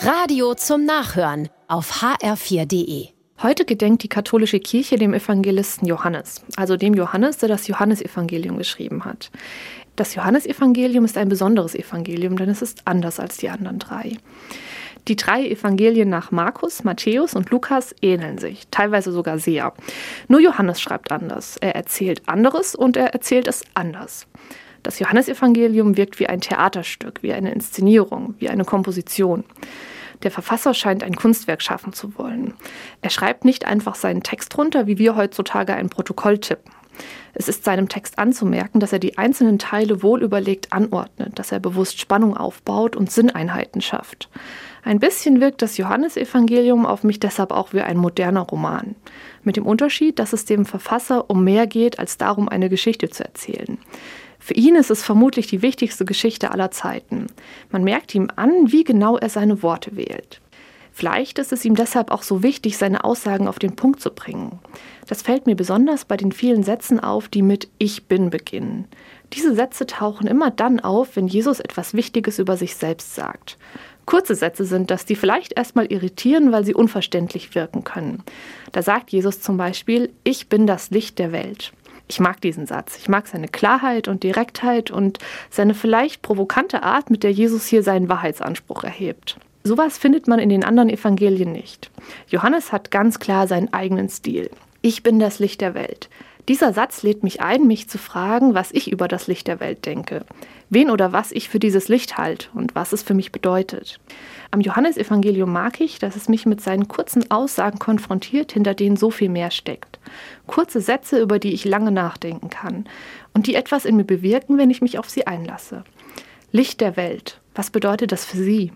Radio zum Nachhören auf hr4.de. Heute gedenkt die katholische Kirche dem Evangelisten Johannes, also dem Johannes, der das Johannesevangelium geschrieben hat. Das Johannesevangelium ist ein besonderes Evangelium, denn es ist anders als die anderen drei. Die drei Evangelien nach Markus, Matthäus und Lukas ähneln sich, teilweise sogar sehr. Nur Johannes schreibt anders. Er erzählt anderes und er erzählt es anders. Das Johannesevangelium wirkt wie ein Theaterstück, wie eine Inszenierung, wie eine Komposition. Der Verfasser scheint ein Kunstwerk schaffen zu wollen. Er schreibt nicht einfach seinen Text runter, wie wir heutzutage ein Protokoll tippen. Es ist seinem Text anzumerken, dass er die einzelnen Teile wohlüberlegt anordnet, dass er bewusst Spannung aufbaut und Sinneinheiten schafft. Ein bisschen wirkt das Johannesevangelium auf mich deshalb auch wie ein moderner Roman. Mit dem Unterschied, dass es dem Verfasser um mehr geht, als darum, eine Geschichte zu erzählen. Für ihn ist es vermutlich die wichtigste Geschichte aller Zeiten. Man merkt ihm an, wie genau er seine Worte wählt. Vielleicht ist es ihm deshalb auch so wichtig, seine Aussagen auf den Punkt zu bringen. Das fällt mir besonders bei den vielen Sätzen auf, die mit Ich bin beginnen. Diese Sätze tauchen immer dann auf, wenn Jesus etwas Wichtiges über sich selbst sagt. Kurze Sätze sind das, die vielleicht erstmal irritieren, weil sie unverständlich wirken können. Da sagt Jesus zum Beispiel, ich bin das Licht der Welt. Ich mag diesen Satz. Ich mag seine Klarheit und Direktheit und seine vielleicht provokante Art, mit der Jesus hier seinen Wahrheitsanspruch erhebt. Sowas findet man in den anderen Evangelien nicht. Johannes hat ganz klar seinen eigenen Stil. Ich bin das Licht der Welt. Dieser Satz lädt mich ein, mich zu fragen, was ich über das Licht der Welt denke, wen oder was ich für dieses Licht halte und was es für mich bedeutet. Am Johannesevangelium mag ich, dass es mich mit seinen kurzen Aussagen konfrontiert, hinter denen so viel mehr steckt. Kurze Sätze, über die ich lange nachdenken kann und die etwas in mir bewirken, wenn ich mich auf sie einlasse. Licht der Welt. Was bedeutet das für Sie?